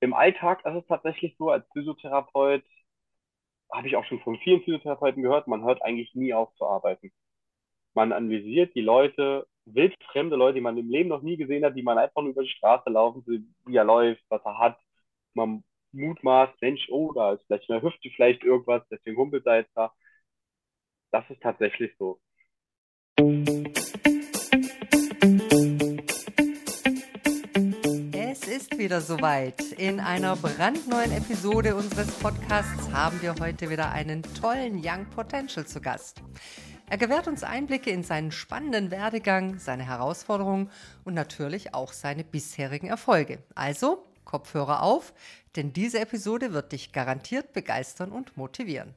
Im Alltag ist es tatsächlich so, als Physiotherapeut habe ich auch schon von vielen Physiotherapeuten gehört, man hört eigentlich nie auf zu arbeiten. Man analysiert die Leute, wildfremde Leute, die man im Leben noch nie gesehen hat, die man einfach nur über die Straße laufen, sieht, wie er läuft, was er hat. Man mutmaßt, Mensch, oh, da ist vielleicht in der Hüfte vielleicht irgendwas, deswegen humpelt er jetzt da. Das ist tatsächlich so. Wieder soweit. In einer brandneuen Episode unseres Podcasts haben wir heute wieder einen tollen Young Potential zu Gast. Er gewährt uns Einblicke in seinen spannenden Werdegang, seine Herausforderungen und natürlich auch seine bisherigen Erfolge. Also Kopfhörer auf, denn diese Episode wird dich garantiert begeistern und motivieren.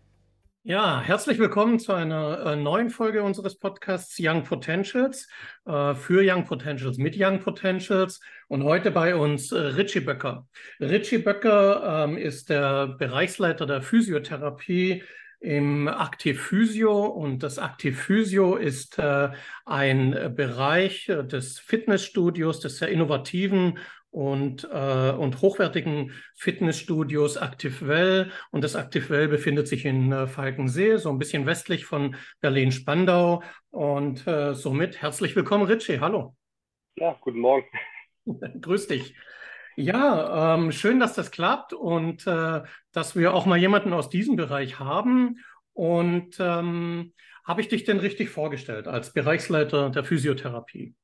Ja, herzlich willkommen zu einer äh, neuen Folge unseres Podcasts Young Potentials äh, für Young Potentials mit Young Potentials und heute bei uns äh, Richie Böcker. Richie Böcker ähm, ist der Bereichsleiter der Physiotherapie im Aktiv Physio und das Aktiv Physio ist äh, ein Bereich des Fitnessstudios, des sehr innovativen und, äh, und hochwertigen Fitnessstudios Active Well. Und das Active Well befindet sich in äh, Falkensee, so ein bisschen westlich von Berlin-Spandau. Und äh, somit herzlich willkommen, Richie. Hallo. Ja, guten Morgen. Grüß dich. Ja, ähm, schön, dass das klappt und äh, dass wir auch mal jemanden aus diesem Bereich haben. Und ähm, habe ich dich denn richtig vorgestellt als Bereichsleiter der Physiotherapie?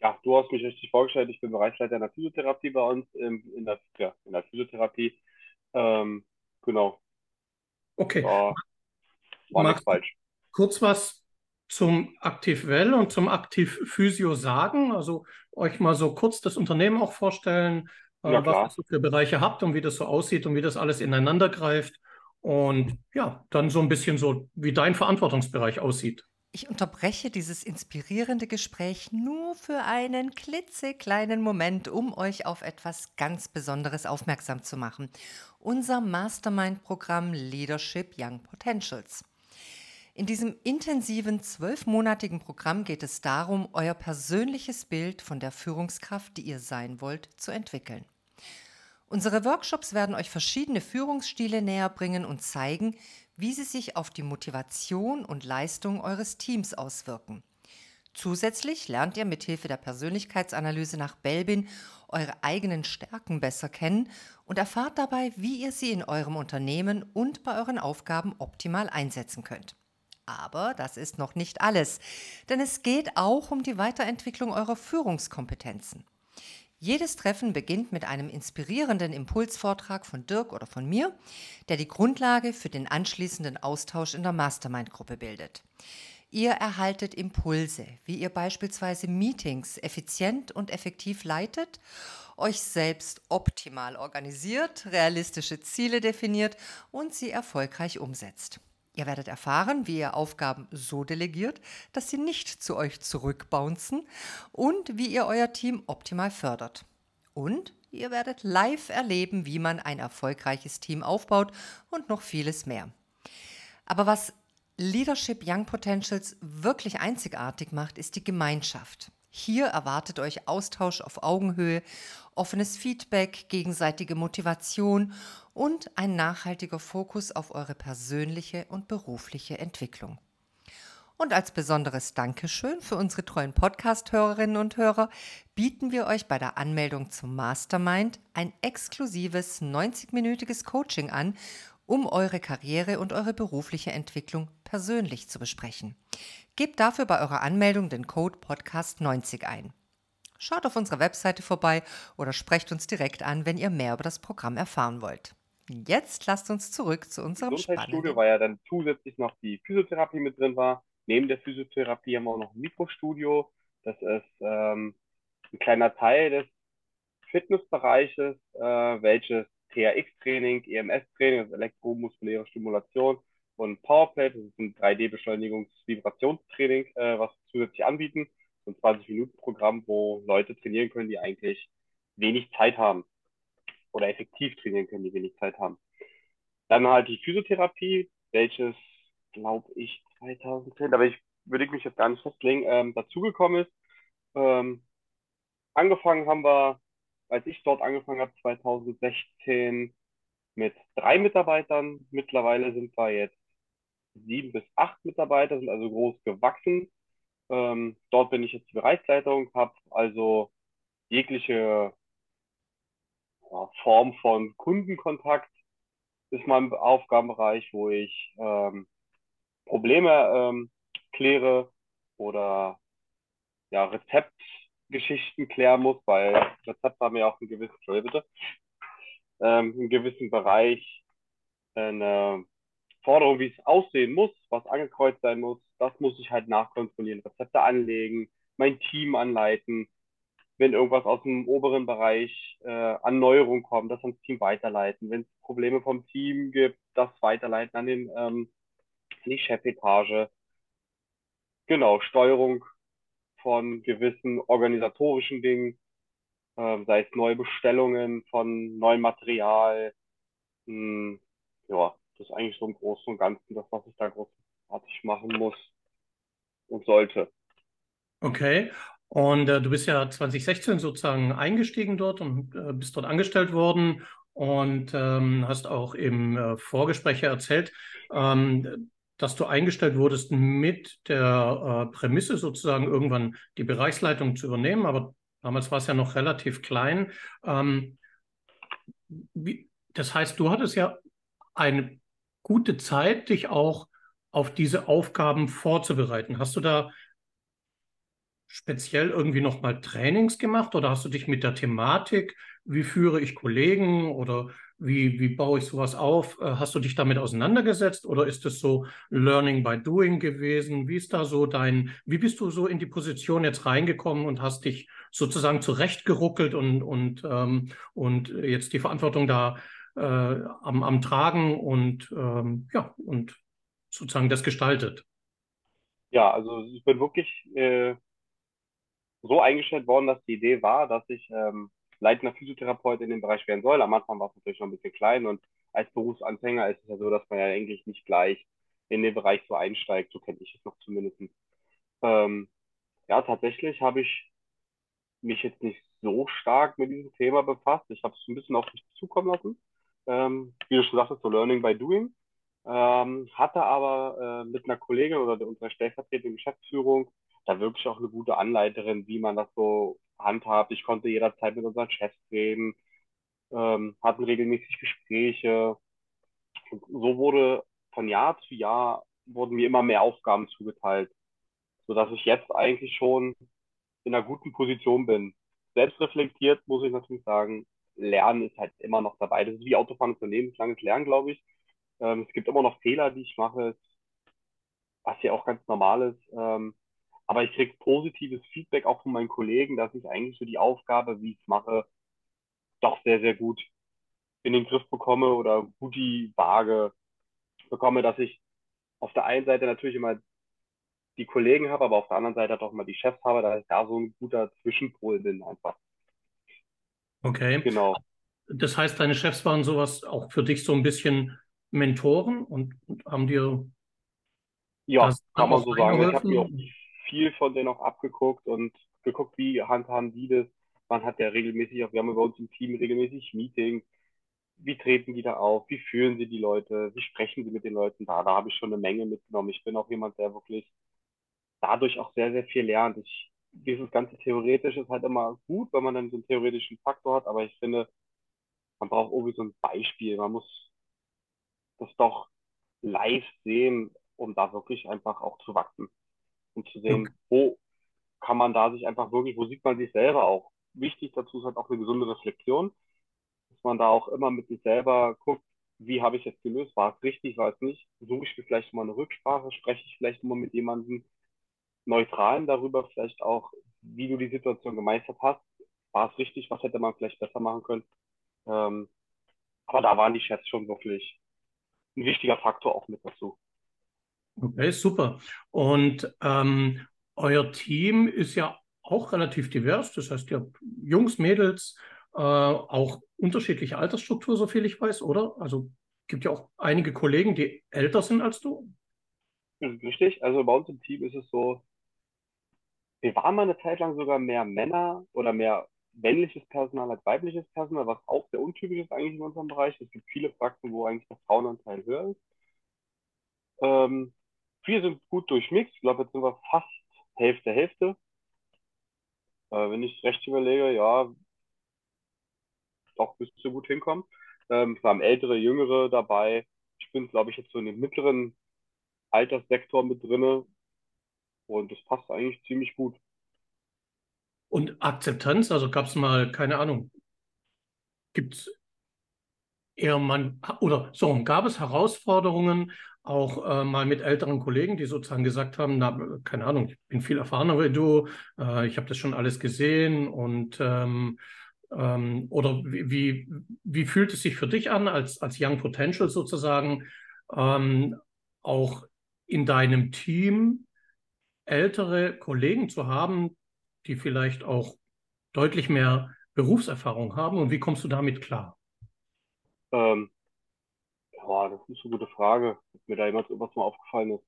Ja, du hast mich richtig vorgestellt. Ich bin Bereichsleiter in der Physiotherapie bei uns, in, der, ja, in der Physiotherapie. Ähm, genau. Okay. War, war nichts falsch. Kurz was zum Aktiv Well und zum Aktiv Physio sagen? Also euch mal so kurz das Unternehmen auch vorstellen, äh, was ihr so für Bereiche habt und wie das so aussieht und wie das alles ineinander greift. Und ja, dann so ein bisschen so, wie dein Verantwortungsbereich aussieht. Ich unterbreche dieses inspirierende Gespräch nur für einen klitzekleinen Moment, um euch auf etwas ganz Besonderes aufmerksam zu machen. Unser Mastermind-Programm Leadership Young Potentials. In diesem intensiven zwölfmonatigen Programm geht es darum, euer persönliches Bild von der Führungskraft, die ihr sein wollt, zu entwickeln. Unsere Workshops werden euch verschiedene Führungsstile näher bringen und zeigen, wie sie sich auf die Motivation und Leistung eures Teams auswirken. Zusätzlich lernt ihr mithilfe der Persönlichkeitsanalyse nach Belbin eure eigenen Stärken besser kennen und erfahrt dabei, wie ihr sie in eurem Unternehmen und bei euren Aufgaben optimal einsetzen könnt. Aber das ist noch nicht alles, denn es geht auch um die Weiterentwicklung eurer Führungskompetenzen. Jedes Treffen beginnt mit einem inspirierenden Impulsvortrag von Dirk oder von mir, der die Grundlage für den anschließenden Austausch in der Mastermind-Gruppe bildet. Ihr erhaltet Impulse, wie ihr beispielsweise Meetings effizient und effektiv leitet, euch selbst optimal organisiert, realistische Ziele definiert und sie erfolgreich umsetzt. Ihr werdet erfahren, wie ihr Aufgaben so delegiert, dass sie nicht zu euch zurückbouncen und wie ihr euer Team optimal fördert. Und ihr werdet live erleben, wie man ein erfolgreiches Team aufbaut und noch vieles mehr. Aber was Leadership Young Potentials wirklich einzigartig macht, ist die Gemeinschaft. Hier erwartet euch Austausch auf Augenhöhe, offenes Feedback, gegenseitige Motivation und ein nachhaltiger Fokus auf eure persönliche und berufliche Entwicklung. Und als besonderes Dankeschön für unsere treuen Podcast-Hörerinnen und Hörer bieten wir euch bei der Anmeldung zum Mastermind ein exklusives 90-minütiges Coaching an, um eure Karriere und eure berufliche Entwicklung persönlich zu besprechen. Gebt dafür bei eurer Anmeldung den Code Podcast90 ein. Schaut auf unserer Webseite vorbei oder sprecht uns direkt an, wenn ihr mehr über das Programm erfahren wollt. Jetzt lasst uns zurück zu unserem Gesundheitsstudio, weil ja dann zusätzlich noch die Physiotherapie mit drin war. Neben der Physiotherapie haben wir auch noch ein Mikrostudio. Das ist ähm, ein kleiner Teil des Fitnessbereiches, äh, welches TRX-Training, EMS-Training, also elektromuskuläre Stimulation und Powerplate, das ist ein 3D-Beschleunigungs-Vibrationstraining, äh, was wir zusätzlich anbieten. So ein 20-Minuten-Programm, wo Leute trainieren können, die eigentlich wenig Zeit haben oder effektiv trainieren können, die wenig Zeit haben. Dann halt die Physiotherapie, welches, glaube ich, 2010, aber ich würde ich mich jetzt gar nicht festlegen, ähm, dazugekommen ist. Ähm, angefangen haben wir als ich dort angefangen habe, 2016, mit drei Mitarbeitern. Mittlerweile sind wir jetzt sieben bis acht Mitarbeiter, sind also groß gewachsen. Ähm, dort bin ich jetzt die Bereichsleitung, habe also jegliche Form von Kundenkontakt ist mein Aufgabenbereich, wo ich ähm, Probleme ähm, kläre oder ja, Rezeptgeschichten klären muss, weil Rezepte haben ja auch einen gewissen, bitte, ähm, einen gewissen Bereich eine Forderung, wie es aussehen muss, was angekreuzt sein muss. Das muss ich halt nachkontrollieren, Rezepte anlegen, mein Team anleiten, wenn irgendwas aus dem oberen Bereich äh, an Neuerung kommt, das ans Team weiterleiten. Wenn es Probleme vom Team gibt, das weiterleiten an den ähm, die Chefetage. Genau, Steuerung von gewissen organisatorischen Dingen, äh, sei es neue Bestellungen von neuem Material. Mh, hm, ja, das ist eigentlich so im Großen und Ganzen das, was ich da großartig machen muss und sollte. Okay. Und äh, du bist ja 2016 sozusagen eingestiegen dort und äh, bist dort angestellt worden und ähm, hast auch im äh, Vorgespräch erzählt, ähm, dass du eingestellt wurdest mit der äh, Prämisse sozusagen irgendwann die Bereichsleitung zu übernehmen, aber damals war es ja noch relativ klein. Ähm, wie, das heißt, du hattest ja eine gute Zeit, dich auch auf diese Aufgaben vorzubereiten. Hast du da speziell irgendwie nochmal Trainings gemacht oder hast du dich mit der Thematik, wie führe ich Kollegen oder wie, wie baue ich sowas auf, äh, hast du dich damit auseinandergesetzt oder ist es so Learning by Doing gewesen? Wie ist da so dein, wie bist du so in die Position jetzt reingekommen und hast dich sozusagen zurechtgeruckelt und, und, ähm, und jetzt die Verantwortung da äh, am, am Tragen und ähm, ja, und sozusagen das gestaltet? Ja, also ich bin wirklich äh, so eingestellt worden, dass die Idee war, dass ich ähm, leitender Physiotherapeut in dem Bereich werden soll. Am Anfang war es natürlich noch ein bisschen klein und als Berufsanfänger ist es ja so, dass man ja eigentlich nicht gleich in den Bereich so einsteigt. So kenne ich es noch zumindest. Ähm, ja, tatsächlich habe ich mich jetzt nicht so stark mit diesem Thema befasst. Ich habe es ein bisschen auf mich zukommen lassen. Ähm, wie du schon sagtest, so Learning by Doing. Ähm, hatte aber äh, mit einer Kollegin oder unserer stellvertretenden Geschäftsführung da wirklich auch eine gute Anleiterin, wie man das so handhabt. Ich konnte jederzeit mit unseren Chefs reden, ähm, hatten regelmäßig Gespräche. Und so wurde von Jahr zu Jahr wurden mir immer mehr Aufgaben zugeteilt, sodass ich jetzt eigentlich schon in einer guten Position bin. Selbstreflektiert muss ich natürlich sagen, Lernen ist halt immer noch dabei. Das ist wie Autofahren für lebenslanges Lernen, glaube ich. Ähm, es gibt immer noch Fehler, die ich mache, was ja auch ganz normal ist. Ähm, aber ich kriege positives Feedback auch von meinen Kollegen, dass ich eigentlich so die Aufgabe, wie ich es mache, doch sehr, sehr gut in den Griff bekomme oder gut die Waage bekomme, dass ich auf der einen Seite natürlich immer die Kollegen habe, aber auf der anderen Seite auch mal die Chefs habe, dass ich da so ein guter Zwischenpol bin einfach. Okay. Genau. Das heißt, deine Chefs waren sowas auch für dich so ein bisschen Mentoren und, und haben dir ja, kann man so sagen. Ich habe mir auch viel von denen auch abgeguckt und geguckt, wie handhaben die das. Man hat ja regelmäßig, auch wir haben bei uns im Team regelmäßig Meetings. Wie treten die da auf? Wie führen sie die Leute? Wie sprechen sie mit den Leuten da? Da habe ich schon eine Menge mitgenommen. Ich bin auch jemand, der wirklich dadurch auch sehr, sehr viel lernt. Ich, dieses ganze Theoretisch ist halt immer gut, wenn man dann so einen theoretischen Faktor hat, aber ich finde, man braucht irgendwie so ein Beispiel. Man muss das doch live sehen, um da wirklich einfach auch zu wachsen und zu sehen, okay. wo kann man da sich einfach wirklich, wo sieht man sich selber auch. Wichtig dazu ist halt auch eine gesunde Reflexion, dass man da auch immer mit sich selber guckt, wie habe ich es gelöst, war es richtig, war es nicht, suche ich mir vielleicht mal eine Rücksprache, spreche ich vielleicht mal mit jemandem Neutralen darüber, vielleicht auch, wie du die Situation gemeistert hast, war es richtig, was hätte man vielleicht besser machen können. Ähm, aber da waren die Chats schon wirklich ein wichtiger Faktor auch mit dazu. Okay, super. Und ähm, euer Team ist ja auch relativ divers. Das heißt, ihr habt Jungs, Mädels, äh, auch unterschiedliche Altersstruktur, so viel ich weiß, oder? Also gibt ja auch einige Kollegen, die älter sind als du. Richtig. Also bei uns im Team ist es so, wir waren mal eine Zeit lang sogar mehr Männer oder mehr männliches Personal als weibliches Personal, was auch sehr untypisch ist eigentlich in unserem Bereich. Es gibt viele Praxen, wo eigentlich der Frauenanteil höher ist. Ähm, wir sind gut durchmixed. Ich glaube, jetzt sind wir fast Hälfte, Hälfte. Äh, wenn ich recht überlege, ja, doch müsste gut hinkommen. Ähm, wir haben ältere, jüngere dabei. Ich bin, glaube ich, jetzt so in dem mittleren Alterssektor mit drinne. Und das passt eigentlich ziemlich gut. Und Akzeptanz, also gab es mal, keine Ahnung, gibt es eher man, oder so, gab es Herausforderungen auch äh, mal mit älteren Kollegen, die sozusagen gesagt haben, na, keine Ahnung, ich bin viel erfahrener wie du, äh, ich habe das schon alles gesehen und ähm, ähm, oder wie, wie, wie, fühlt es sich für dich an, als, als Young Potential sozusagen, ähm, auch in deinem Team ältere Kollegen zu haben, die vielleicht auch deutlich mehr Berufserfahrung haben und wie kommst du damit klar? Ähm, ja, das ist eine gute Frage, ob mir da jemand was mal aufgefallen ist.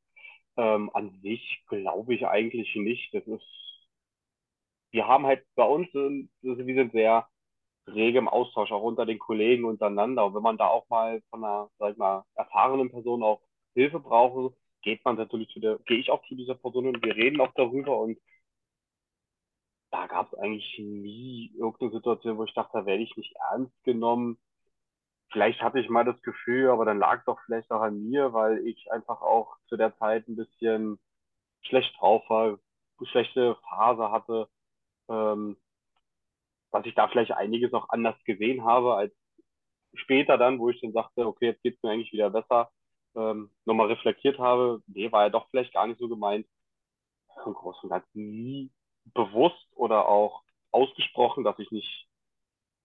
Ähm, an sich glaube ich eigentlich nicht. Das ist, wir haben halt bei uns, wir sind sehr rege im Austausch, auch unter den Kollegen untereinander. Und wenn man da auch mal von einer, sag ich mal, erfahrenen Person auch Hilfe braucht, geht man natürlich zu der, gehe ich auch zu dieser Person und wir reden auch darüber und da gab es eigentlich nie irgendeine Situation, wo ich dachte, da werde ich nicht ernst genommen. Vielleicht hatte ich mal das Gefühl, aber dann lag es doch vielleicht auch an mir, weil ich einfach auch zu der Zeit ein bisschen schlecht drauf war, schlechte Phase hatte, ähm, dass ich da vielleicht einiges auch anders gesehen habe als später dann, wo ich dann sagte, okay, jetzt geht's mir eigentlich wieder besser, ähm, nochmal reflektiert habe, nee, war ja doch vielleicht gar nicht so gemeint. Im Großen und Ganzen nie bewusst oder auch ausgesprochen, dass ich nicht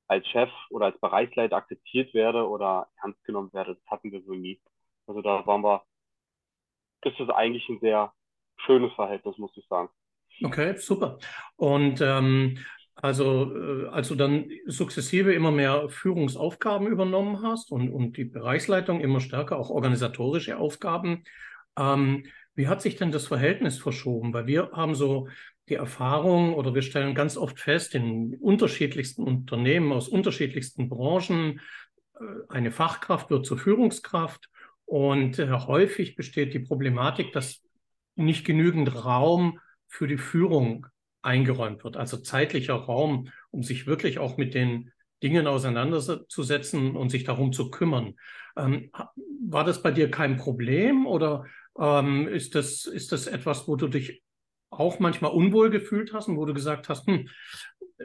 als Chef oder als Bereichsleiter akzeptiert werde oder ernst genommen werde. Das hatten wir so nie. Also da waren wir, ist es eigentlich ein sehr schönes Verhältnis, muss ich sagen. Okay, super. Und ähm, also, äh, als du dann sukzessive immer mehr Führungsaufgaben übernommen hast und, und die Bereichsleitung immer stärker auch organisatorische Aufgaben, ähm, wie hat sich denn das Verhältnis verschoben? Weil wir haben so die Erfahrung oder wir stellen ganz oft fest, in unterschiedlichsten Unternehmen aus unterschiedlichsten Branchen, äh, eine Fachkraft wird zur Führungskraft und äh, häufig besteht die Problematik, dass nicht genügend Raum für die Führung eingeräumt wird, also zeitlicher Raum, um sich wirklich auch mit den Dingen auseinanderzusetzen und sich darum zu kümmern. Ähm, war das bei dir kein Problem oder ähm, ist, das, ist das etwas, wo du dich auch manchmal unwohl gefühlt hast und wo du gesagt hast, hm,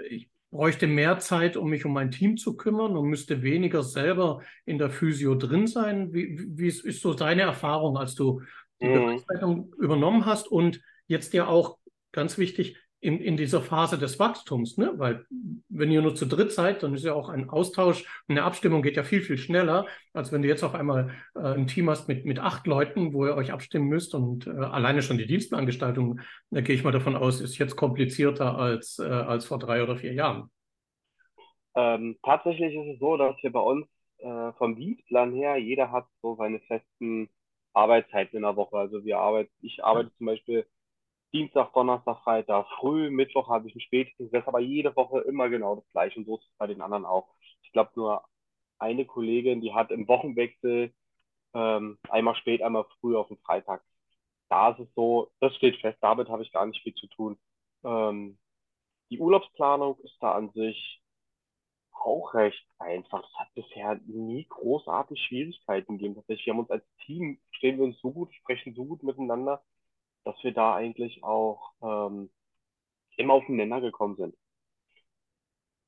ich bräuchte mehr Zeit, um mich um mein Team zu kümmern und müsste weniger selber in der Physio drin sein? Wie, wie ist so deine Erfahrung, als du die mhm. Übernommen hast und jetzt ja auch ganz wichtig in, in dieser Phase des Wachstums, ne? Weil wenn ihr nur zu dritt seid, dann ist ja auch ein Austausch und eine Abstimmung geht ja viel, viel schneller, als wenn du jetzt auf einmal äh, ein Team hast mit, mit acht Leuten, wo ihr euch abstimmen müsst und äh, alleine schon die Dienstplangestaltung, da gehe ich mal davon aus, ist jetzt komplizierter als, äh, als vor drei oder vier Jahren. Ähm, tatsächlich ist es so, dass wir bei uns äh, vom Dienstplan her, jeder hat so seine festen Arbeitszeiten in der Woche. Also wir arbeiten, ich arbeite zum Beispiel Dienstag, Donnerstag, Freitag, früh, Mittwoch habe ich einen Spätdienst. Das ist aber jede Woche immer genau das gleiche und so ist es bei den anderen auch. Ich glaube nur eine Kollegin, die hat im Wochenwechsel ähm, einmal spät, einmal früh auf dem Freitag. Da ist es so, das steht fest, damit habe ich gar nicht viel zu tun. Ähm, die Urlaubsplanung ist da an sich auch recht einfach. Es hat bisher nie großartig Schwierigkeiten gegeben. Tatsächlich, wir haben uns als Team, stehen wir uns so gut, sprechen so gut miteinander dass wir da eigentlich auch ähm, immer auf den Nenner gekommen sind.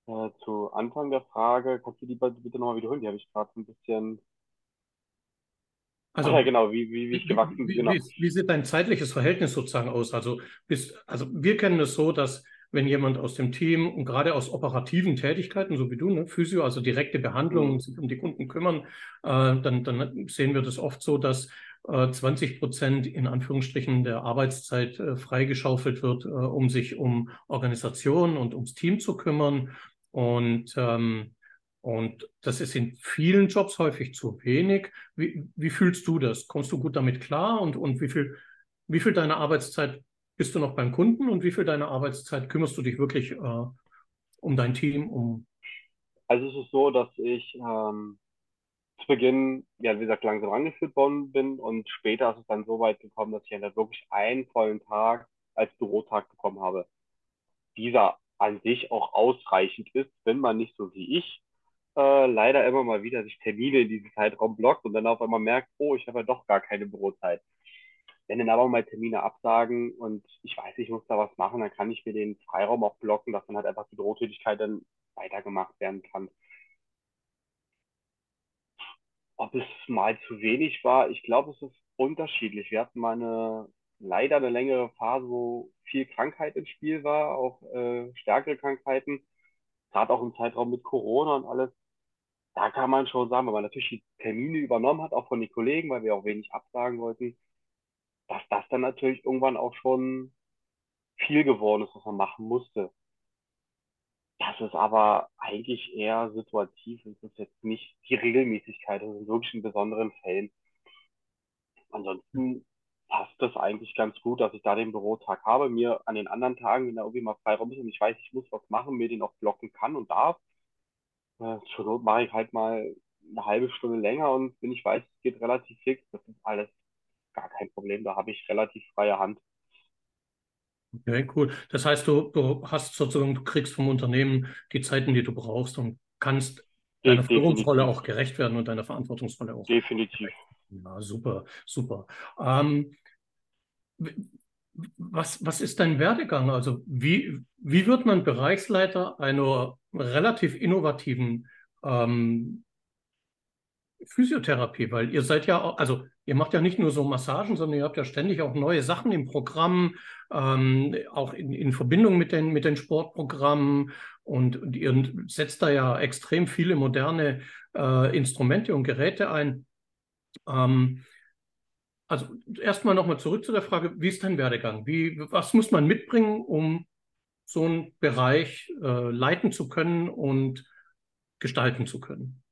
Äh, zu Anfang der Frage, kannst du die bitte nochmal wiederholen? Die habe ich gerade ein bisschen. Also, Ach ja, genau, wie, wie, wie ich gewachsen bin. Wie, genau. wie, wie, sieht dein zeitliches Verhältnis sozusagen aus? Also, bist, also wir kennen es so, dass wenn jemand aus dem Team und gerade aus operativen Tätigkeiten, so wie du, ne, Physio, also direkte Behandlungen, mhm. sich um die Kunden kümmern, äh, dann, dann sehen wir das oft so, dass 20 äh, Prozent in Anführungsstrichen der Arbeitszeit äh, freigeschaufelt wird, äh, um sich um Organisation und ums Team zu kümmern. Und, ähm, und das ist in vielen Jobs häufig zu wenig. Wie, wie fühlst du das? Kommst du gut damit klar? Und, und wie viel, wie viel deiner Arbeitszeit bist du noch beim Kunden und wie viel deiner Arbeitszeit kümmerst du dich wirklich äh, um dein Team, um. Also es ist so, dass ich ähm, zu Beginn, ja, wie gesagt, langsam angeführt worden bin und später ist es dann so weit gekommen, dass ich dann wirklich einen vollen Tag als Bürotag bekommen habe. Dieser an sich auch ausreichend ist, wenn man nicht so wie ich äh, leider immer mal wieder sich Termine in diesem Zeitraum blockt und dann auf einmal merkt, oh, ich habe ja doch gar keine Bürozeit. Wenn dann aber mal Termine absagen und ich weiß, ich muss da was machen, dann kann ich mir den Freiraum auch blocken, dass dann halt einfach die Bürotätigkeit dann weitergemacht werden kann. Ob es mal zu wenig war, ich glaube, es ist unterschiedlich. Wir hatten mal eine, leider eine längere Phase, wo viel Krankheit im Spiel war, auch äh, stärkere Krankheiten, gerade auch im Zeitraum mit Corona und alles. Da kann man schon sagen, wenn man natürlich die Termine übernommen hat, auch von den Kollegen, weil wir auch wenig absagen wollten, dass das dann natürlich irgendwann auch schon viel geworden ist, was man machen musste. Das ist aber eigentlich eher situativ. Es ist jetzt nicht die Regelmäßigkeit, das ist wirklich in besonderen Fällen. Ansonsten passt das eigentlich ganz gut, dass ich da den Bürotag habe, mir an den anderen Tagen, wenn da irgendwie mal Freiraum ist und ich weiß, ich muss was machen, mir den auch blocken kann und darf. Äh, zur Not mache ich halt mal eine halbe Stunde länger und wenn ich weiß, es geht relativ fix, das ist alles gar kein Problem. Da habe ich relativ freie Hand. Okay, cool. Das heißt, du, du hast sozusagen, du kriegst vom Unternehmen die Zeiten, die du brauchst und kannst deiner Führungsrolle auch gerecht werden und deiner Verantwortungsrolle auch. Definitiv. Ja, super, super. Ähm, was, was ist dein Werdegang? Also wie, wie wird man Bereichsleiter einer relativ innovativen ähm, Physiotherapie? Weil ihr seid ja, also ihr macht ja nicht nur so Massagen, sondern ihr habt ja ständig auch neue Sachen im Programm, ähm, auch in, in Verbindung mit den, mit den Sportprogrammen und, und ihr setzt da ja extrem viele moderne äh, Instrumente und Geräte ein. Ähm, also erstmal nochmal zurück zu der Frage, wie ist dein Werdegang? Wie, was muss man mitbringen, um so einen Bereich äh, leiten zu können und gestalten zu können?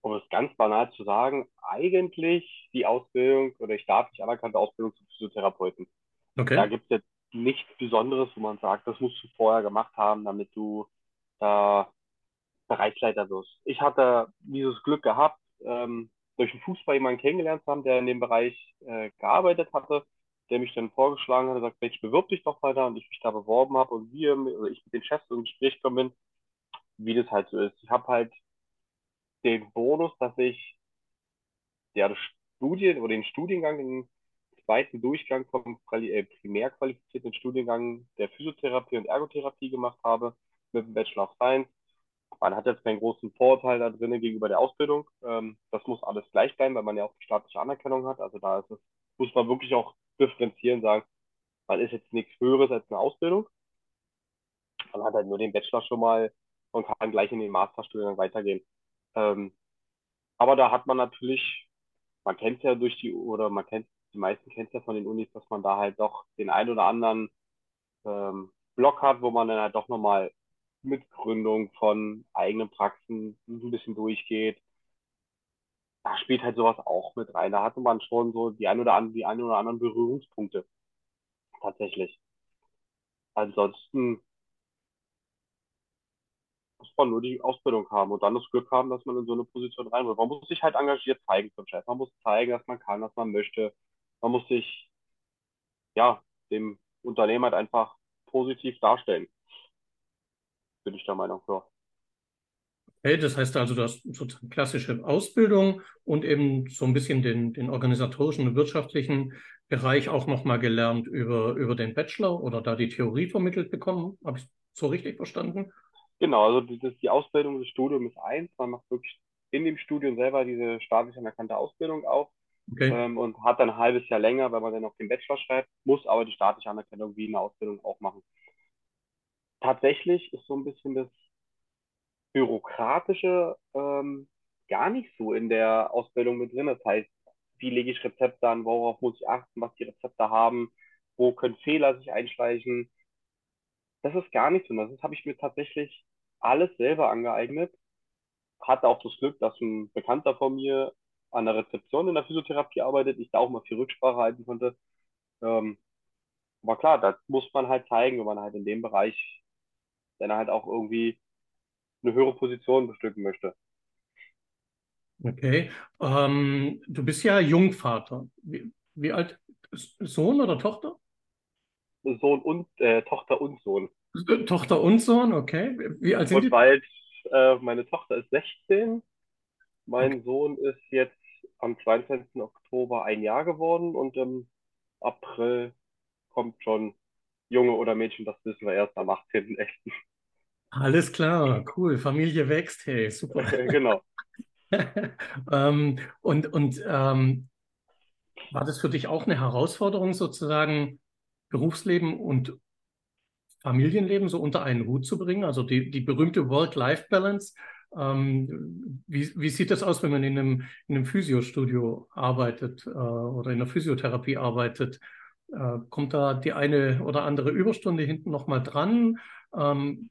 Um es ganz banal zu sagen, eigentlich die Ausbildung oder die staatlich anerkannte Ausbildung zum Physiotherapeuten. Okay. Da gibt es jetzt nichts Besonderes, wo man sagt, das musst du vorher gemacht haben, damit du da Bereichsleiter wirst. Ich hatte dieses Glück gehabt, ähm, durch den Fußball jemanden kennengelernt zu haben, der in dem Bereich äh, gearbeitet hatte, der mich dann vorgeschlagen hat, gesagt, Mensch, bewirb dich doch weiter und ich mich da beworben habe und wir, also ich mit den Chefs im Gespräch gekommen bin, wie das halt so ist. Ich habe halt den Bonus, dass ich ja, das Studien oder den Studiengang, den zweiten Durchgang vom äh, primär qualifizierten Studiengang der Physiotherapie und Ergotherapie gemacht habe mit dem Bachelor of Science man hat jetzt keinen großen Vorteil da drin gegenüber der Ausbildung. Ähm, das muss alles gleich bleiben, weil man ja auch die staatliche Anerkennung hat. Also da es, muss man wirklich auch differenzieren, sagen, man ist jetzt nichts Höheres als eine Ausbildung. Man hat halt nur den Bachelor schon mal und kann gleich in den Masterstudiengang weitergehen. Ähm, aber da hat man natürlich, man kennt ja durch die, oder man kennt, die meisten kennt ja von den Unis, dass man da halt doch den ein oder anderen ähm, Block hat, wo man dann halt doch nochmal mit Gründung von eigenen Praxen ein bisschen durchgeht. Da spielt halt sowas auch mit rein. Da hatte man schon so die ein oder anderen, die ein oder anderen Berührungspunkte. Tatsächlich. Ansonsten muss man nur die Ausbildung haben und dann das Glück haben, dass man in so eine Position rein will. Man muss sich halt engagiert zeigen zum Chef. Man muss zeigen, dass man kann, dass man möchte. Man muss sich, ja, dem Unternehmen halt einfach positiv darstellen bin ich der Meinung, ja. Okay, das heißt also, du hast sozusagen klassische Ausbildung und eben so ein bisschen den, den organisatorischen und wirtschaftlichen Bereich auch nochmal gelernt über, über den Bachelor oder da die Theorie vermittelt bekommen. Habe ich so richtig verstanden? Genau, also die, die Ausbildung des Studiums ist eins. Man macht wirklich in dem Studium selber diese staatlich anerkannte Ausbildung auch okay. ähm, und hat dann ein halbes Jahr länger, wenn man dann noch den Bachelor schreibt, muss aber die staatliche Anerkennung wie eine Ausbildung auch machen tatsächlich ist so ein bisschen das Bürokratische ähm, gar nicht so in der Ausbildung mit drin. Das heißt, wie lege ich Rezepte an, worauf muss ich achten, was die Rezepte haben, wo können Fehler sich einschleichen. Das ist gar nicht so. Das habe ich mir tatsächlich alles selber angeeignet. Hatte auch das Glück, dass ein Bekannter von mir an der Rezeption in der Physiotherapie arbeitet, ich da auch mal viel Rücksprache halten konnte. Ähm, aber klar, das muss man halt zeigen, wenn man halt in dem Bereich der halt auch irgendwie eine höhere Position bestücken möchte. Okay. Ähm, du bist ja Jungvater. Wie, wie alt? Sohn oder Tochter? Sohn und äh, Tochter und Sohn. Tochter und Sohn, okay. Wie alt sind Und die? bald, äh, meine Tochter ist 16, mein Sohn ist jetzt am 22. Oktober ein Jahr geworden und im April kommt schon Junge oder Mädchen, das wissen wir erst am 18.11. Alles klar, cool. Familie wächst, hey, super. Genau. Ähm, und und ähm, war das für dich auch eine Herausforderung, sozusagen Berufsleben und Familienleben so unter einen Hut zu bringen? Also die, die berühmte Work-Life-Balance. Ähm, wie, wie sieht das aus, wenn man in einem, in einem Physiostudio arbeitet äh, oder in der Physiotherapie arbeitet? Äh, kommt da die eine oder andere Überstunde hinten nochmal dran? Ähm,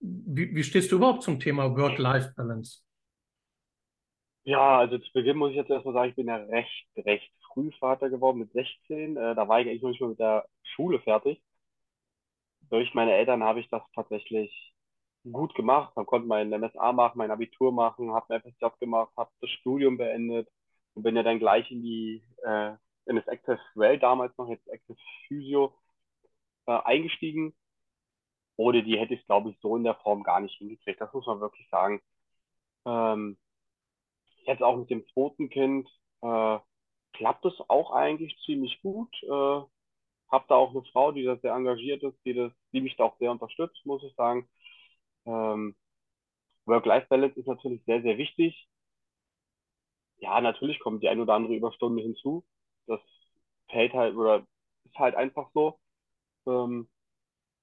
wie, wie stehst du überhaupt zum Thema Work-Life-Balance? Ja, also zu Beginn muss ich jetzt erstmal sagen, ich bin ja recht, recht früh Vater geworden mit 16. Äh, da war ich eigentlich noch nicht mal mit der Schule fertig. Durch meine Eltern habe ich das tatsächlich gut gemacht. Man konnte mein MSA machen, mein Abitur machen, habe einen FSJ gemacht, habe das Studium beendet und bin ja dann gleich in die äh, in das Active Well damals noch jetzt Active Physio äh, eingestiegen. Ohne die hätte ich es, glaube ich, so in der Form gar nicht hingekriegt. Das muss man wirklich sagen. Ähm, jetzt auch mit dem zweiten Kind äh, klappt es auch eigentlich ziemlich gut. Äh, hab da auch eine Frau, die da sehr engagiert ist, die das, die mich da auch sehr unterstützt, muss ich sagen. Ähm, Work-Life-Balance ist natürlich sehr, sehr wichtig. Ja, natürlich kommt die ein oder andere Überstunde hinzu. Das fällt halt oder ist halt einfach so. Ähm,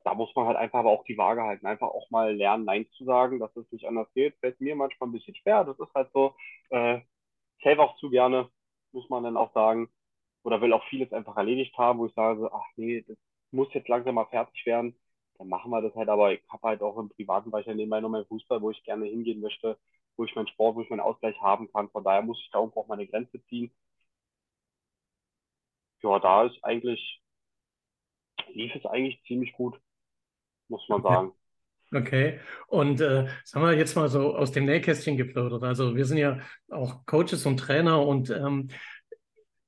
da muss man halt einfach aber auch die Waage halten. Einfach auch mal lernen, Nein zu sagen, dass es nicht anders geht. Fällt mir manchmal ein bisschen schwer. Das ist halt so. Äh, helfe auch zu gerne, muss man dann auch sagen. Oder will auch vieles einfach erledigt haben, wo ich sage, so, ach nee, das muss jetzt langsam mal fertig werden. Dann machen wir das halt. Aber ich habe halt auch im privaten Bereich nebenbei noch meinen Fußball, wo ich gerne hingehen möchte, wo ich meinen Sport, wo ich meinen Ausgleich haben kann. Von daher muss ich da irgendwo auch meine Grenze ziehen. Ja, da ist eigentlich, lief es eigentlich ziemlich gut, muss man Okay. sagen. Okay, und äh, sagen wir jetzt mal so aus dem Nähkästchen geplaudert. Also wir sind ja auch Coaches und Trainer und ähm,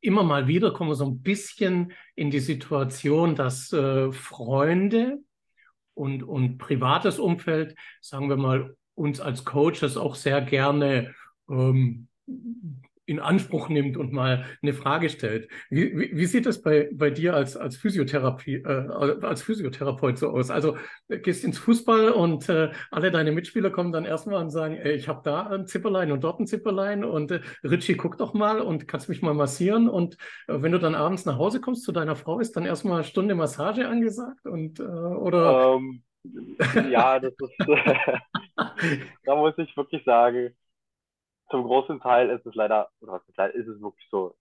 immer mal wieder kommen wir so ein bisschen in die Situation, dass äh, Freunde und, und privates Umfeld, sagen wir mal, uns als Coaches auch sehr gerne ähm, in Anspruch nimmt und mal eine Frage stellt. Wie, wie, wie sieht das bei, bei dir als, als, Physiotherapie, äh, als Physiotherapeut so aus? Also äh, gehst ins Fußball und äh, alle deine Mitspieler kommen dann erstmal und sagen, ey, ich habe da ein Zipperlein und dort ein Zipperlein und äh, Richie, guck doch mal und kannst mich mal massieren. Und äh, wenn du dann abends nach Hause kommst zu deiner Frau, ist dann erstmal eine Stunde Massage angesagt und äh, oder Ähm, ja, das ist, da muss ich wirklich sagen, zum großen Teil ist es leider, oder was heißt ist es wirklich so.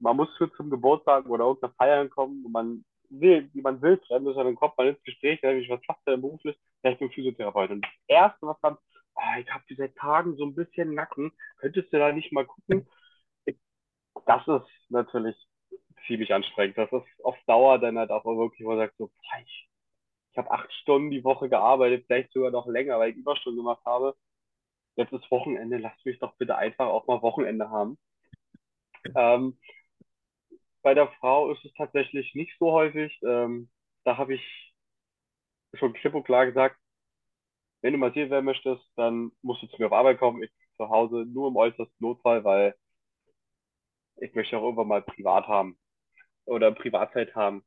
Man muss für zum Geburtstag oder irgendeiner Feiern kommen und man will, wie man will, fremd ist, dann kommt man ins Gespräch, wie, was macht der beruflich? Ja, ich bin Physiotherapeut. Und das Erste, was dann, ah, ich habe seit Tagen so ein bisschen Nacken, könntest du da nicht mal gucken? Das ist natürlich ziemlich anstrengend. Das ist auf Dauer dann halt auch wirklich, wo man sagt, so, ich, ich habe acht Stunden die Woche gearbeitet, vielleicht sogar noch länger, weil ich Überstunden gemacht habe. Jetzt ist Wochenende, lasst mich doch bitte einfach auch mal Wochenende haben. Ähm, bei der Frau ist es tatsächlich nicht so häufig. Ähm, da habe ich schon klipp und klar gesagt, wenn du massiert werden möchtest, dann musst du zu mir auf Arbeit kommen. Ich zu Hause nur im äußersten Notfall, weil ich möchte auch irgendwann mal privat haben oder Privatzeit haben.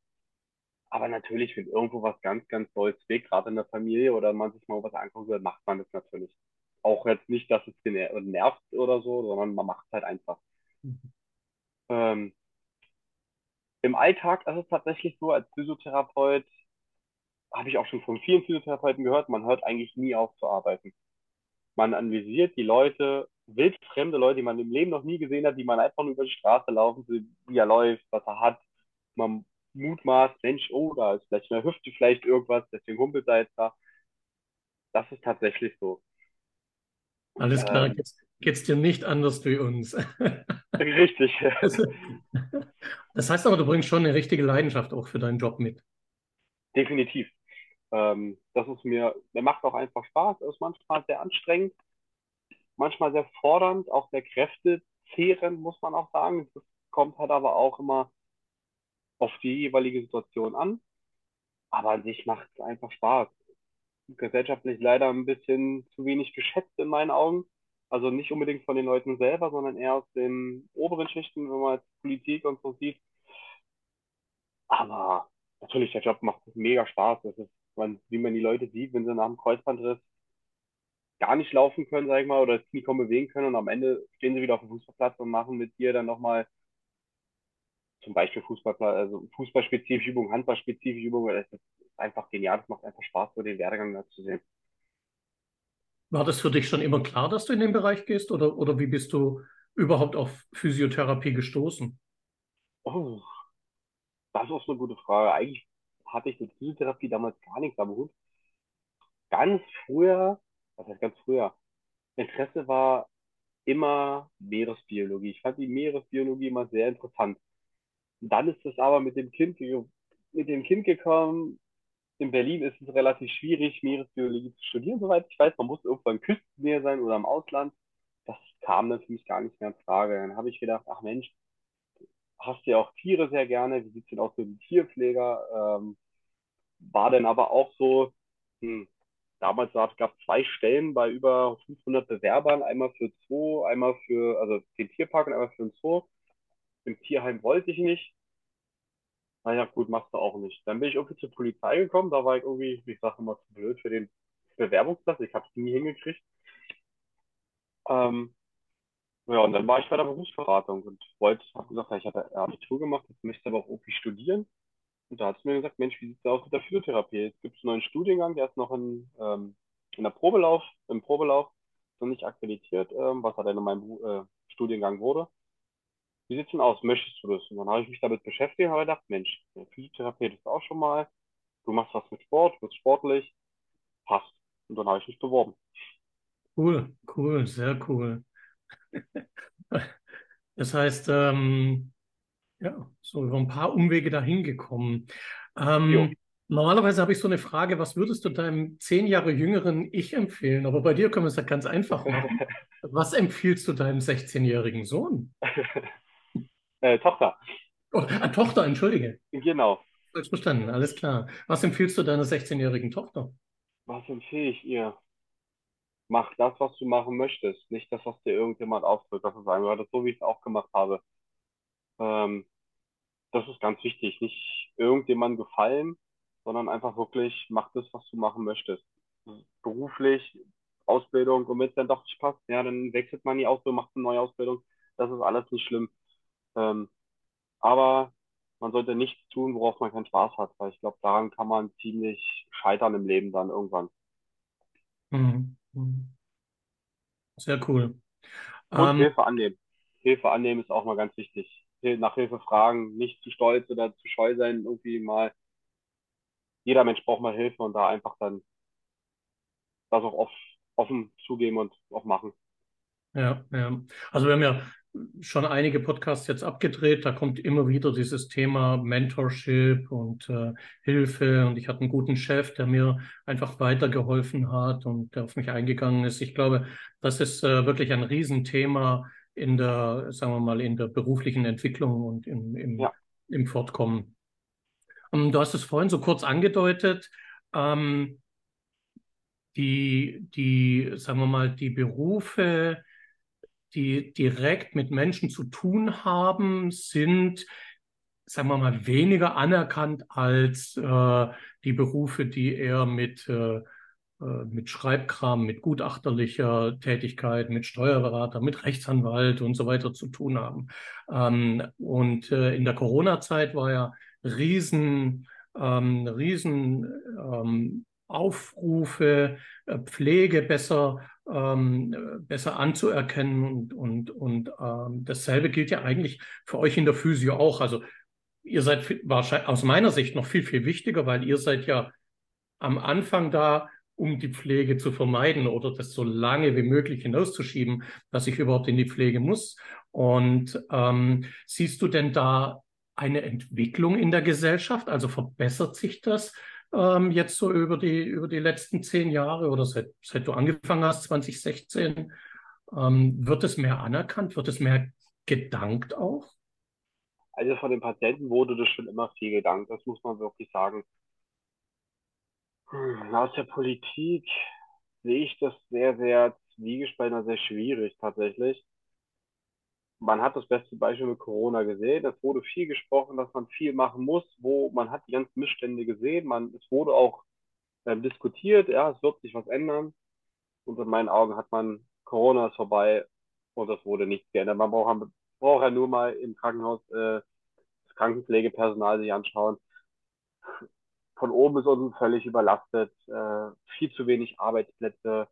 Aber natürlich, wenn irgendwo was ganz, ganz Neues weg, gerade in der Familie oder man sich mal was angucken will, macht man das natürlich. Auch jetzt nicht, dass es den nervt oder so, sondern man macht es halt einfach. Ähm, Im Alltag ist es tatsächlich so, als Physiotherapeut habe ich auch schon von vielen Physiotherapeuten gehört, man hört eigentlich nie auf zu arbeiten. Man analysiert die Leute, wildfremde Leute, die man im Leben noch nie gesehen hat, die man einfach nur über die Straße laufen, wie er läuft, was er hat. Man mutmaßt, Mensch, oh, da ist vielleicht in der Hüfte vielleicht irgendwas, deswegen humpelt er jetzt da. Das ist tatsächlich so. Alles klar, Ähm, geht's, geht's dir nicht anders wie uns. richtig. Also, das heißt aber, du bringst schon eine richtige Leidenschaft auch für deinen Job mit. Definitiv. Ähm, das ist mir, der macht auch einfach Spaß, ist manchmal sehr anstrengend, manchmal sehr fordernd, auch sehr kräftezehrend, muss man auch sagen. Das kommt halt aber auch immer auf die jeweilige Situation an. Aber an sich macht es einfach Spaß. Gesellschaftlich leider ein bisschen zu wenig geschätzt in meinen Augen. Also nicht unbedingt von den Leuten selber, sondern eher aus den oberen Schichten, wenn man jetzt Politik und so sieht. Aber natürlich, der Job macht mega Spaß. Das ist, man, wie man die Leute sieht, wenn sie nach dem Kreuzbandriss gar nicht laufen können, sag ich mal, oder das Knie kaum bewegen können und am Ende stehen sie wieder auf dem Fußballplatz und machen mit dir dann nochmal zum Beispiel Fußballplatz, also fußballspezifische Übungen, handballspezifische Übungen. Das ist einfach genial. Das macht einfach Spaß, so den Werdegang da zu sehen. War das für dich schon immer klar, dass du in den Bereich gehst oder, oder wie bist du überhaupt auf Physiotherapie gestoßen? Oh, das ist auch eine gute Frage. Eigentlich hatte ich mit Physiotherapie damals gar nichts am Hut. Ganz früher, was heißt ganz früher? Interesse war immer Meeresbiologie. Ich fand die Meeresbiologie immer sehr interessant. Dann ist es aber mit dem Kind, mit dem Kind gekommen. In Berlin ist es relativ schwierig, Meeresbiologie zu studieren, soweit ich weiß. Man muss irgendwann Küstennähe sein oder im Ausland. Das kam dann für mich gar nicht mehr in Frage. Dann habe ich gedacht, ach Mensch, hast du ja auch Tiere sehr gerne. Wie sieht es denn aus mit dem Tierpfleger? Ähm, war dann aber auch so, hm, damals gab es zwei Stellen bei über 500 Bewerbern, einmal für Zoo, einmal für, also den Tierpark und einmal für den Zoo. Im Tierheim wollte ich nicht. Naja, gut, machst du auch nicht. Dann bin ich irgendwie zur Polizei gekommen, da war ich irgendwie, ich sage immer, zu blöd für den Bewerbungsplatz. Ich habe es nie hingekriegt. Ähm, ja, und dann war ich bei der Berufsberatung und wollte, habe gesagt, ich hatte Abitur gemacht, jetzt möchte aber auch irgendwie studieren. Und da hat sie mir gesagt, Mensch, wie sieht es aus mit der Physiotherapie? Jetzt gibt es einen neuen Studiengang, der ist noch in, ähm, in der Probelauf, im Probelauf, noch nicht akkreditiert, ähm, was er denn in meinem äh, Studiengang wurde. Wie sieht's denn aus? Möchtest du das? Und dann habe ich mich damit beschäftigt und habe gedacht, Mensch, Physiotherapie ist auch schon mal, du machst was mit Sport, du bist sportlich, passt. Und dann habe ich mich beworben. Cool, cool, sehr cool. Das heißt, ähm, ja, so über ein paar Umwege dahin gekommen. Ähm, normalerweise habe ich so eine Frage, was würdest du deinem zehn Jahre jüngeren Ich empfehlen? Aber bei dir können wir es ja ganz einfach machen. Was empfiehlst du deinem 16-jährigen Sohn? äh, Tochter. Oh, ah, Tochter, entschuldige. Genau. Falsch verstanden, alles klar. Was empfiehlst du deiner 16-jährigen Tochter? Was empfehle ich ihr? Mach das, was du machen möchtest, nicht das, was dir irgendjemand aufdrückt. Das ist einfach so, wie ich es auch gemacht habe. Ähm, das ist ganz wichtig. Nicht irgendjemandem gefallen, sondern einfach wirklich, mach das, was du machen möchtest. Beruflich, Ausbildung, und wenn es dann doch nicht passt, ja, dann wechselt man die Ausbildung, macht eine neue Ausbildung. Das ist alles nicht schlimm. Ähm, aber man sollte nichts tun, worauf man keinen Spaß hat, weil ich glaube, daran kann man ziemlich scheitern im Leben dann irgendwann. Mhm. mhm. Sehr cool. Und ähm, Hilfe annehmen. Hilfe annehmen ist auch mal ganz wichtig. Nach Hilfe fragen, nicht zu stolz oder zu scheu sein, irgendwie mal. Jeder Mensch braucht mal Hilfe und da einfach dann das auch offen zugeben und auch machen. Ja, ja. Also wir haben ja schon einige Podcasts jetzt abgedreht. Da kommt immer wieder dieses Thema Mentorship und äh, Hilfe. Und ich hatte einen guten Chef, der mir einfach weitergeholfen hat und der auf mich eingegangen ist. Ich glaube, das ist äh, wirklich ein Riesenthema in der, sagen wir mal, in der beruflichen Entwicklung und im, im, ja. im Fortkommen. Ähm, du hast es vorhin so kurz angedeutet. Ähm, die, die, sagen wir mal, die Berufe, die direkt mit Menschen zu tun haben, sind, sagen wir mal, weniger anerkannt als äh, die Berufe, die eher mit, äh, äh, mit Schreibkram, mit gutachterlicher Tätigkeit, mit Steuerberater, mit Rechtsanwalt und so weiter zu tun haben. Ähm, und äh, in der Corona-Zeit war ja riesen, ähm, riesen ähm, Aufrufe, äh, Pflege besser ähm, besser anzuerkennen. Und, und, und ähm, dasselbe gilt ja eigentlich für euch in der Physio auch. Also ihr seid wahrscheinlich aus meiner Sicht noch viel, viel wichtiger, weil ihr seid ja am Anfang da, um die Pflege zu vermeiden oder das so lange wie möglich hinauszuschieben, dass ich überhaupt in die Pflege muss. Und ähm, siehst du denn da eine Entwicklung in der Gesellschaft? Also verbessert sich das? Ähm, jetzt so über die, über die letzten zehn Jahre oder seit, seit du angefangen hast, 2016? Ähm, wird es mehr anerkannt? Wird es mehr gedankt auch? Also von den Patienten wurde das schon immer viel gedankt, das muss man wirklich sagen. Hm, Aus der Politik sehe ich das sehr, sehr zwiegespalten, sehr schwierig tatsächlich. Man hat das beste Beispiel mit Corona gesehen. Es wurde viel gesprochen, dass man viel machen muss, wo man hat die ganzen Missstände gesehen. Man, es wurde auch ähm, diskutiert, ja, es wird sich was ändern. Und in meinen Augen hat man, Corona ist vorbei und es wurde nichts geändert. Man braucht, braucht ja nur mal im Krankenhaus äh, das Krankenpflegepersonal sich anschauen. Von oben bis unten völlig überlastet, äh, viel zu wenig Arbeitsplätze,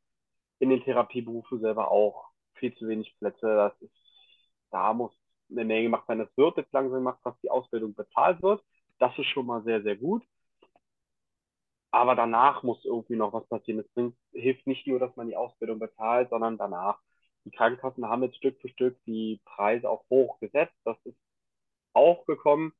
in den Therapieberufen selber auch viel zu wenig Plätze. Das ist, da muss eine Menge gemacht werden. Das wird jetzt langsam gemacht, dass die Ausbildung bezahlt wird. Das ist schon mal sehr, sehr gut. Aber danach muss irgendwie noch was passieren. Es hilft nicht nur, dass man die Ausbildung bezahlt, sondern danach. Die Krankenkassen haben jetzt Stück für Stück die Preise auch hochgesetzt. Das ist auch gekommen.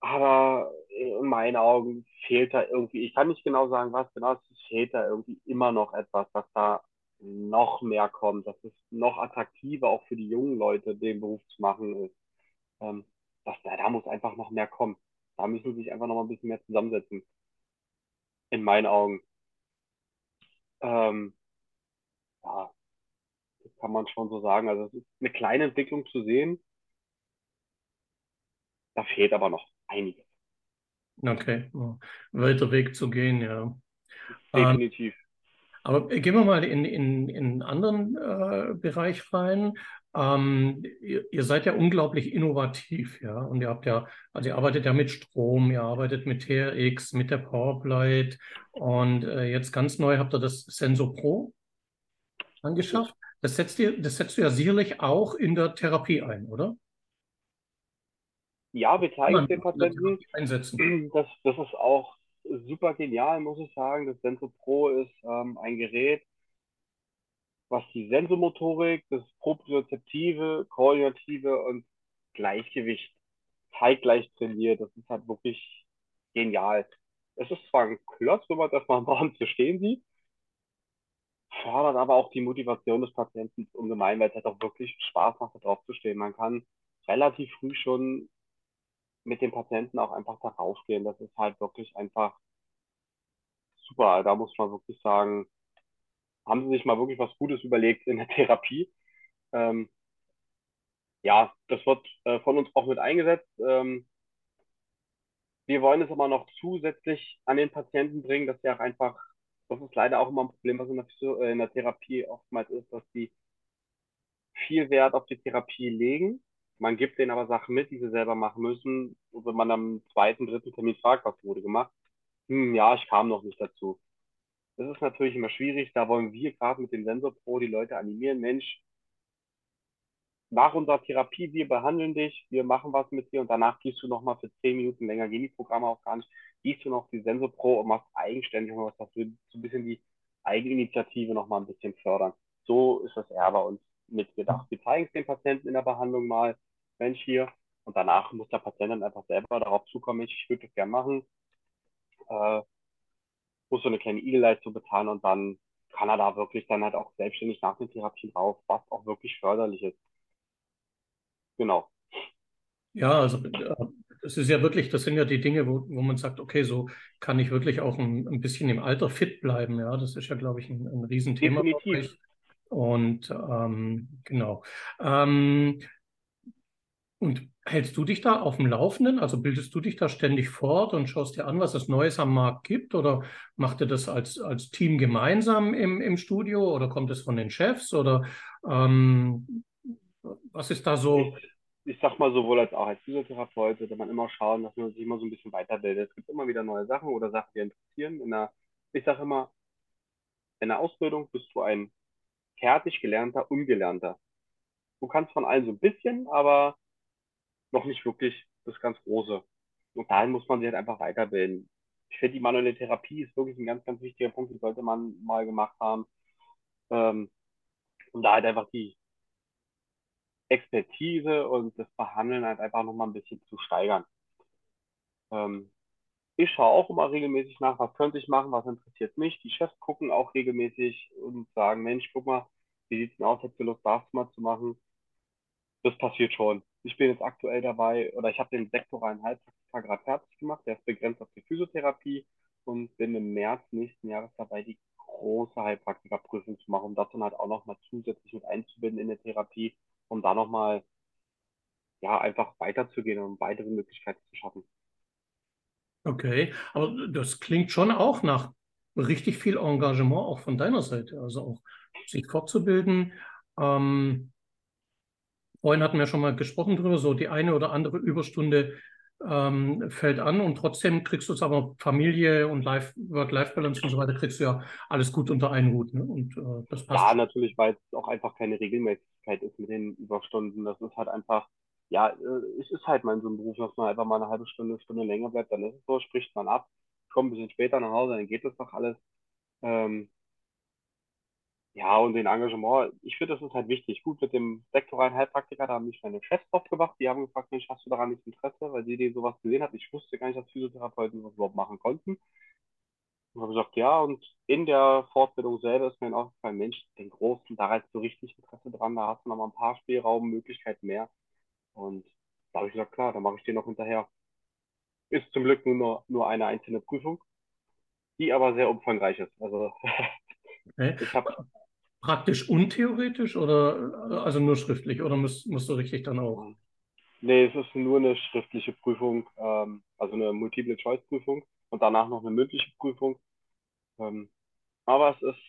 Aber in meinen Augen fehlt da irgendwie, ich kann nicht genau sagen, was genau, es fehlt da irgendwie immer noch etwas, dass da noch mehr kommt, dass es noch attraktiver auch für die jungen Leute den Beruf zu machen ist. Ähm, dass da, da muss einfach noch mehr kommen. Da müssen sich einfach noch mal ein bisschen mehr zusammensetzen. In meinen Augen. Ähm, ja, das kann man schon so sagen. Also es ist eine kleine Entwicklung zu sehen. Da fehlt aber noch einiges. Okay, weiter Weg zu gehen, ja. Definitiv. Aber gehen wir mal in, in, in einen anderen äh, Bereich rein. Ähm, ihr, ihr, seid ja unglaublich innovativ, ja. Und ihr habt ja, also ihr arbeitet ja mit Strom, ihr arbeitet mit TRX, mit der Powerplate und äh, jetzt ganz neu habt ihr das Sensor Pro angeschafft. Das setzt ihr, das setzt du ja sicherlich auch in der Therapie ein, oder? Ja, wir zeigen den Patienten. Einsetzen. Das, das ist auch super genial, muss ich sagen. Das Sensor Pro ist ähm, ein Gerät, was die Sensomotorik, das Propriozeptive, Koordinative und Gleichgewicht zeitgleich trainiert. Das ist halt wirklich genial. Es ist zwar ein Klotz, wenn man das mal am zu stehen sieht, fördert aber auch die Motivation des Patienten ungemein, weil es halt auch wirklich Spaß macht, da drauf zu stehen. Man kann relativ früh schon mit dem Patienten auch einfach darauf gehen. Das ist halt wirklich einfach super. Da muss man wirklich sagen, haben sie sich mal wirklich was Gutes überlegt in der Therapie. Ähm, ja, das wird äh, von uns auch mit eingesetzt. Ähm, wir wollen es aber noch zusätzlich an den Patienten bringen, dass sie auch einfach, das ist leider auch immer ein Problem, was in der, äh, in der Therapie oftmals ist, dass sie viel Wert auf die Therapie legen man gibt denen aber Sachen mit, die sie selber machen müssen. Und wenn man am zweiten, dritten Termin fragt, was wurde gemacht, hm, ja, ich kam noch nicht dazu. Das ist natürlich immer schwierig. Da wollen wir gerade mit dem Sensor Pro die Leute animieren. Mensch, nach unserer Therapie, wir behandeln dich, wir machen was mit dir und danach gehst du nochmal für zehn Minuten länger, gehen die Programme auch gar nicht, gehst du noch die Sensor Pro und machst eigenständig was, dass wir so ein bisschen die Eigeninitiative nochmal ein bisschen fördern. So ist das eher bei uns mitgedacht. Wir zeigen es den Patienten in der Behandlung mal, Mensch hier, und danach muss der Patient dann einfach selber darauf zukommen, ich würde das gerne machen, äh, muss so eine kleine Igelleistung bezahlen und dann kann er da wirklich dann halt auch selbstständig nach den Therapien drauf, was auch wirklich förderlich ist. Genau. Ja, also das ist ja wirklich, das sind ja die Dinge, wo, wo man sagt, okay, so kann ich wirklich auch ein, ein bisschen im Alter fit bleiben. Ja, das ist ja, glaube ich, ein, ein Riesenthema. Definitiv. Und ähm, genau. Ähm, und hältst du dich da auf dem Laufenden? Also bildest du dich da ständig fort und schaust dir an, was es Neues am Markt gibt? Oder macht ihr das als, als Team gemeinsam im, im Studio oder kommt es von den Chefs? Oder ähm, was ist da so? Ich, ich sag mal sowohl als auch als Physiotherapeut sollte man immer schauen, dass man sich immer so ein bisschen weiterbildet. Es gibt immer wieder neue Sachen oder Sachen, die interessieren. In der, ich sage immer, in der Ausbildung bist du ein fertig gelernter, ungelernter. Du kannst von allen so ein bisschen, aber noch nicht wirklich das ganz Große. Und dahin muss man sich halt einfach weiterbilden. Ich finde, die manuelle Therapie ist wirklich ein ganz, ganz wichtiger Punkt, die sollte man mal gemacht haben. Ähm, um da halt einfach die Expertise und das Behandeln halt einfach nochmal ein bisschen zu steigern. Ähm, ich schaue auch immer regelmäßig nach, was könnte ich machen, was interessiert mich. Die Chefs gucken auch regelmäßig und sagen, Mensch, guck mal, wie sieht's denn aus, hättest du Lust, das mal zu machen? Das passiert schon. Ich bin jetzt aktuell dabei, oder ich habe den sektoralen Heilpraktiker gerade fertig gemacht, der ist begrenzt auf die Physiotherapie und bin im März nächsten Jahres dabei, die große Heilpraktikerprüfung zu machen, um das dann halt auch nochmal zusätzlich mit einzubinden in der Therapie, um da nochmal, ja, einfach weiterzugehen und weitere Möglichkeiten zu schaffen. Okay, aber das klingt schon auch nach richtig viel Engagement auch von deiner Seite, also auch sich fortzubilden. Ähm, vorhin hatten wir schon mal gesprochen drüber, so die eine oder andere Überstunde ähm, fällt an und trotzdem kriegst du es aber Familie und Work-Life-Balance und so weiter, kriegst du ja alles gut unter einen Hut. Ne? Und äh, das passt. Ja, natürlich, weil es auch einfach keine Regelmäßigkeit ist mit den Überstunden. Das ist halt einfach ja, äh, es ist halt mal in so einem Beruf, dass man einfach mal eine halbe Stunde, Stunde länger bleibt, dann ist es so, spricht man ab, kommt ein bisschen später nach Hause, dann geht das doch alles. Ähm, ja, und den Engagement, ich finde, das ist halt wichtig. Gut, mit dem sektoralen Heilpraktiker, da haben mich meine Chefs drauf gemacht, die haben gefragt, Mensch, hast du daran nicht Interesse, weil sie die sowas gesehen hat. Ich wusste gar nicht, dass Physiotherapeuten sowas überhaupt machen konnten. Und habe gesagt, ja, und in der Fortbildung selber ist mir dann aufgefallen, Mensch, den Großen, da hast du richtig Interesse dran, da hast du noch mal ein paar Spielraum, Möglichkeiten mehr. Und da habe ich gesagt, klar, dann mache ich den noch hinterher. Ist zum Glück nur, nur eine einzelne Prüfung, die aber sehr umfangreich ist. Also ich habe praktisch und theoretisch oder also nur schriftlich oder musst, musst du richtig dann auch? Nee, es ist nur eine schriftliche Prüfung, ähm, also eine Multiple-Choice-Prüfung und danach noch eine mündliche Prüfung. Ähm, aber es ist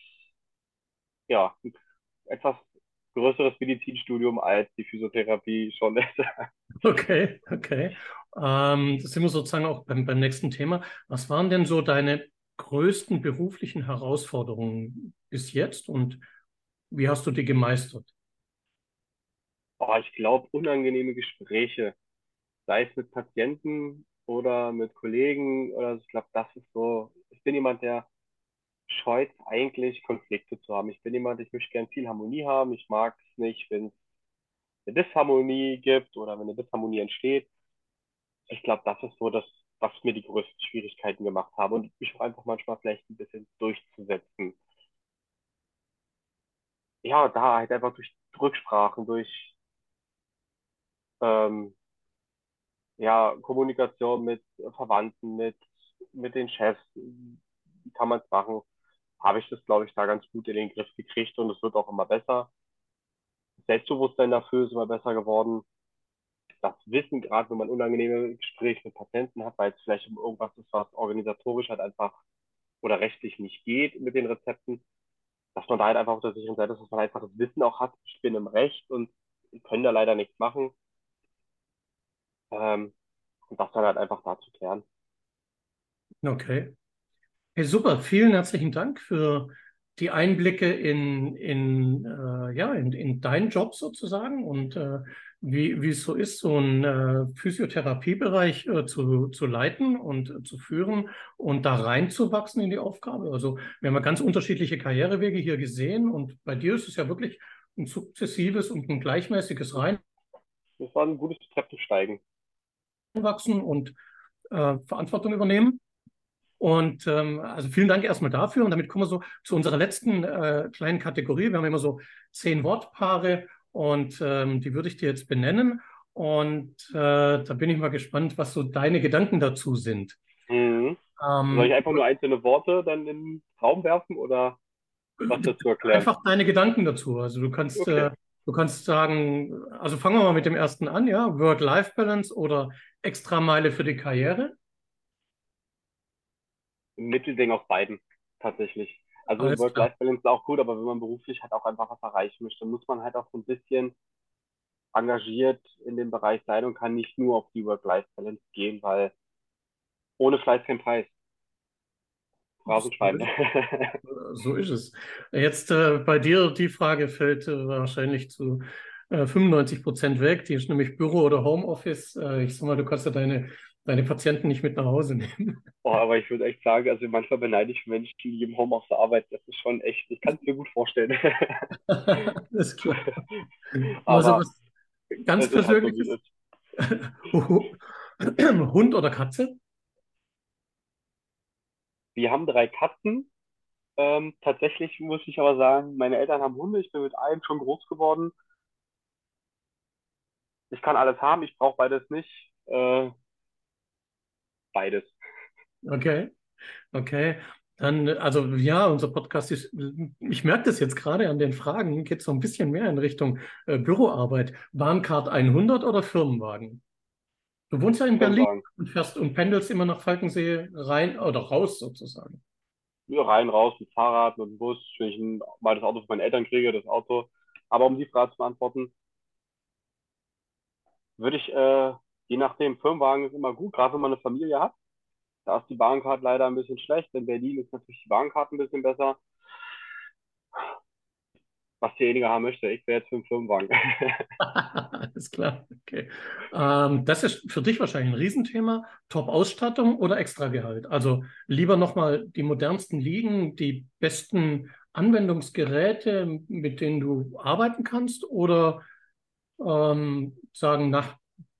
ja etwas größeres Medizinstudium als die Physiotherapie schon ist. Okay, okay. Ähm, das sind wir sozusagen auch beim, beim nächsten Thema. Was waren denn so deine größten beruflichen Herausforderungen bis jetzt und wie hast du die gemeistert? Oh, ich glaube, unangenehme Gespräche, sei es mit Patienten oder mit Kollegen oder. Ich glaube, das ist so. Ich bin jemand, der scheut eigentlich, Konflikte zu haben. Ich bin jemand, ich möchte gern viel Harmonie haben. Ich mag es nicht, wenn es eine Disharmonie gibt oder wenn eine Disharmonie entsteht. Ich glaube, das ist so das, was mir die größten Schwierigkeiten gemacht habe und mich auch einfach manchmal vielleicht ein bisschen durchzusetzen. Ja, da halt einfach durch Rücksprachen, durch ähm, ja, Kommunikation mit Verwandten, mit, mit den Chefs, wie kann man es machen? habe ich das, glaube ich, da ganz gut in den Griff gekriegt und es wird auch immer besser. Selbstbewusstsein dafür ist immer besser geworden. Das Wissen, gerade wenn man unangenehme Gespräche mit Patienten hat, weil es vielleicht um irgendwas ist, was organisatorisch halt einfach oder rechtlich nicht geht mit den Rezepten, dass man da halt einfach auf der sicheren Seite ist, dass man einfach das Wissen auch hat, ich bin im Recht und können da leider nichts machen. Ähm, und das dann halt einfach da zu klären. Okay. Hey, super, vielen herzlichen Dank für die Einblicke in, in, äh, ja, in, in deinen Job sozusagen und äh, wie, wie es so ist, so einen äh, Physiotherapiebereich äh, zu, zu leiten und äh, zu führen und da reinzuwachsen in die Aufgabe. Also wir haben ja ganz unterschiedliche Karrierewege hier gesehen und bei dir ist es ja wirklich ein sukzessives und ein gleichmäßiges Rein. Das war ein gutes Treppensteigen. Wachsen und äh, Verantwortung übernehmen. Und ähm, also vielen Dank erstmal dafür. Und damit kommen wir so zu unserer letzten äh, kleinen Kategorie. Wir haben immer so zehn Wortpaare und ähm, die würde ich dir jetzt benennen. Und äh, da bin ich mal gespannt, was so deine Gedanken dazu sind. Mhm. Ähm, Soll ich einfach nur einzelne Worte dann in den Raum werfen oder was dazu erklären? Einfach deine Gedanken dazu. Also du kannst, okay. äh, du kannst sagen, also fangen wir mal mit dem ersten an, ja, Work-Life-Balance oder Extrameile für die Karriere. Mittelding aus beiden, tatsächlich. Also Work-Life-Balance ist auch gut, aber wenn man beruflich halt auch einfach was erreichen möchte, muss man halt auch so ein bisschen engagiert in dem Bereich sein und kann nicht nur auf die Work-Life-Balance gehen, weil ohne Fleiß kein Preis. Phrasenschwein. So ist es. Jetzt äh, bei dir die Frage fällt äh, wahrscheinlich zu äh, 95 Prozent weg. Die ist nämlich Büro oder Homeoffice. Äh, ich sag mal, du kannst ja deine deine Patienten nicht mit nach Hause nehmen. Oh, aber ich würde echt sagen, also manchmal beneide ich Menschen, die im Homeoffice arbeiten. Das ist schon echt, ich kann es mir gut vorstellen. das ist klar. also was ganz Persönliches. Halt so Hund oder Katze? Wir haben drei Katzen. Ähm, tatsächlich muss ich aber sagen, meine Eltern haben Hunde. Ich bin mit einem schon groß geworden. Ich kann alles haben, ich brauche beides nicht. Äh, beides. Okay, okay. Dann, also ja, unser Podcast ist, ich merke das jetzt gerade an den Fragen, geht so ein bisschen mehr in Richtung äh, Büroarbeit. Bahncard 100 oder Firmenwagen? Du wohnst ja in Berlin und fährst und pendelst immer nach Falkensee rein oder raus sozusagen. Ja, rein, raus, mit Fahrrad, mit dem Bus, wenn ich ein, mal das Auto von meinen Eltern kriege, das Auto. Aber um die Frage zu beantworten, würde ich, äh, je nachdem, Firmenwagen ist immer gut, gerade wenn man eine Familie hat. Da ist die Bahncard leider ein bisschen schlecht. In Berlin ist natürlich die Bahncard ein bisschen besser. Was derjenige haben möchte. Ich wäre jetzt für einen Firmenwagen. Alles klar, okay. Ähm, das ist für dich wahrscheinlich ein Riesenthema. Top-Ausstattung oder Extragehalt? Also lieber nochmal die modernsten Liegen, die besten Anwendungsgeräte, mit denen du arbeiten kannst oder ähm, sagen, nach,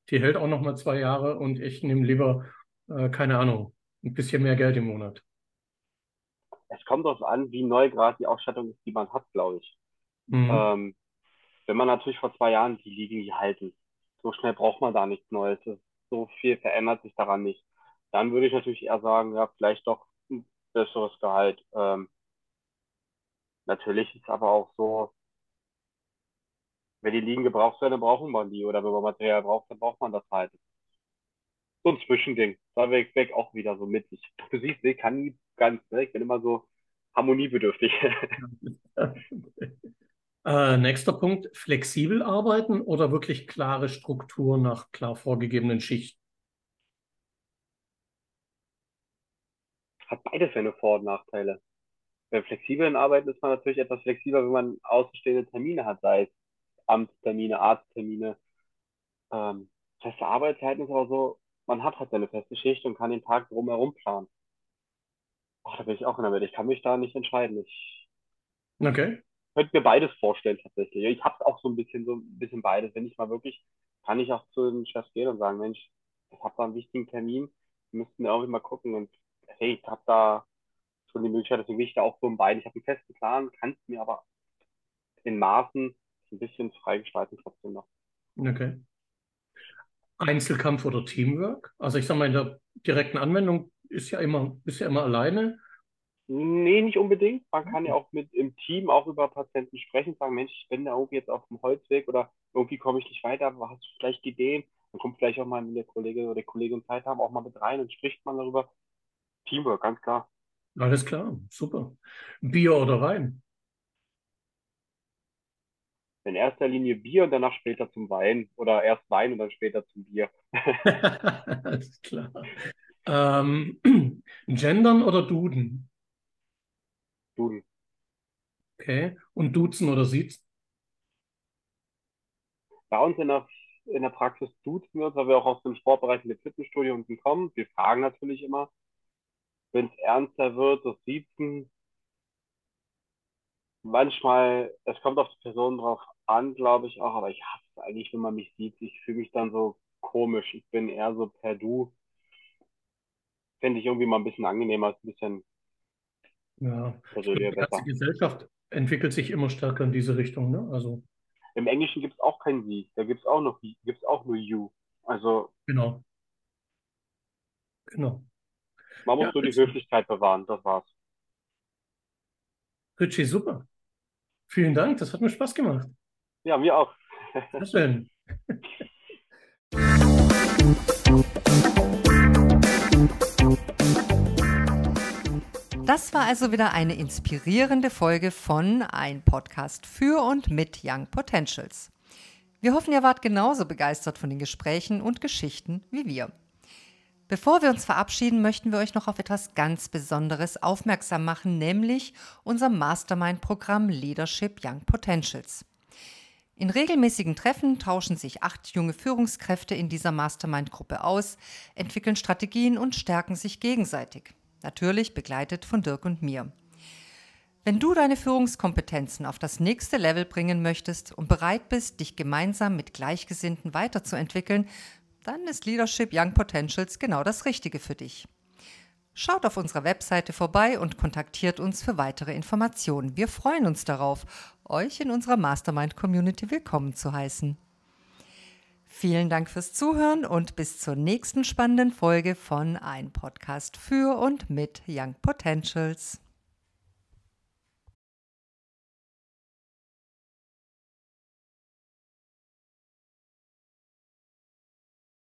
die hält auch nochmal zwei Jahre und ich nehme lieber, äh, keine Ahnung, ein bisschen mehr Geld im Monat. Es kommt darauf an, wie neu gerade die Ausstattung ist, die man hat, glaube ich. Mhm. Ähm, wenn man natürlich vor zwei Jahren die Liegen die halten, so schnell braucht man da nichts Neues. Es- So viel verändert sich daran nicht. Dann würde ich natürlich eher sagen, ja, vielleicht doch ein besseres Gehalt. Ähm, natürlich ist aber auch so, wenn die Liegen gebraucht werden, dann brauchen man die. Oder wenn man Material braucht, dann braucht man das halt. So ein Zwischending. Da wäre ich auch wieder so mit. Ich, du siehst, ich kann nie ganz, ne? Ich bin immer so harmoniebedürftig. Äh, nächster Punkt, flexibel arbeiten oder wirklich klare Struktur nach klar vorgegebenen Schichten? Hat beides seine Vor- und Nachteile. Beim flexiblen Arbeiten ist man natürlich etwas flexibler, wenn man ausstehende Termine hat, sei es Amtstermine, Arzttermine. Ähm, feste Arbeitszeiten ist aber so, man hat halt seine feste Schicht und kann den Tag drumherum planen. Ach, da bin ich auch in der Mitte. Ich kann mich da nicht entscheiden. Ich Okay. könnte mir beides vorstellen tatsächlich. Ich habe auch so ein bisschen so ein bisschen beides. Wenn ich mal wirklich, kann ich auch zu den Chefs gehen und sagen, Mensch, ich habe da einen wichtigen Termin, wir müssten irgendwie mal gucken und hey, ich habe da schon die Möglichkeit, deswegen bin ich da auch so im Bein. Ich habe einen festen Plan, kann es mir aber in Maßen ein bisschen frei gestalten trotzdem noch. Okay. Einzelkampf oder Teamwork? Also ich sage mal, in der direkten Anwendung ist ja immer, ist ja immer alleine. Nee, nicht unbedingt. Man kann ja auch mit im Team auch über Patienten sprechen, sagen, Mensch, ich bin da irgendwie jetzt auf dem Holzweg oder irgendwie komme ich nicht weiter, aber hast du vielleicht Ideen? Dann kommt vielleicht auch mal, wenn der Kollege oder die Kollegin Zeit haben, auch mal mit rein und spricht man darüber. Teamwork, ganz klar. Alles klar, super. Bier oder Wein? In erster Linie Bier und danach später zum Wein oder erst Wein und dann später zum Bier. Alles klar. Ähm, gendern oder Duden? Duden. Okay. Und Duzen oder Siezen? Bei uns in der, in der Praxis duzen wir uns, weil wir auch aus dem Sportbereich mit Fitnessstudio unten kommen. Wir fragen natürlich immer, wenn es ernster wird, das Siezen. Manchmal, es kommt auf die Person drauf an, glaube ich auch, aber ich hasse es eigentlich, wenn man mich sieht. Ich fühle mich dann so komisch. Ich bin eher so per Du. Fände ich irgendwie mal ein bisschen angenehmer, ist ein bisschen Ja, persönlicher die ganze. Gesellschaft entwickelt sich immer stärker in diese Richtung, ne? Also, Im Englischen gibt es auch kein Sie, da gibt es auch noch, gibt's auch nur You. Also genau, genau. man muss Ja, nur die Höflichkeit bewahren, das war's. Richie, super. Vielen Dank, das hat mir Spaß gemacht. Ja, mir auch. Sehr schön. Das war also wieder eine inspirierende Folge von Ein Podcast für und mit Young Potentials. Wir hoffen, ihr wart genauso begeistert von den Gesprächen und Geschichten wie wir. Bevor wir uns verabschieden, möchten wir euch noch auf etwas ganz Besonderes aufmerksam machen, nämlich unser Mastermind-Programm Leadership Young Potentials. In regelmäßigen Treffen tauschen sich acht junge Führungskräfte in dieser Mastermind-Gruppe aus, entwickeln Strategien und stärken sich gegenseitig. Natürlich begleitet von Dirk und mir. Wenn du deine Führungskompetenzen auf das nächste Level bringen möchtest und bereit bist, dich gemeinsam mit Gleichgesinnten weiterzuentwickeln, dann ist Leadership Young Potentials genau das Richtige für dich. Schaut auf unserer Webseite vorbei und kontaktiert uns für weitere Informationen. Wir freuen uns darauf, euch in unserer Mastermind-Community willkommen zu heißen. Vielen Dank fürs Zuhören und bis zur nächsten spannenden Folge von Ein Podcast für und mit Young Potentials.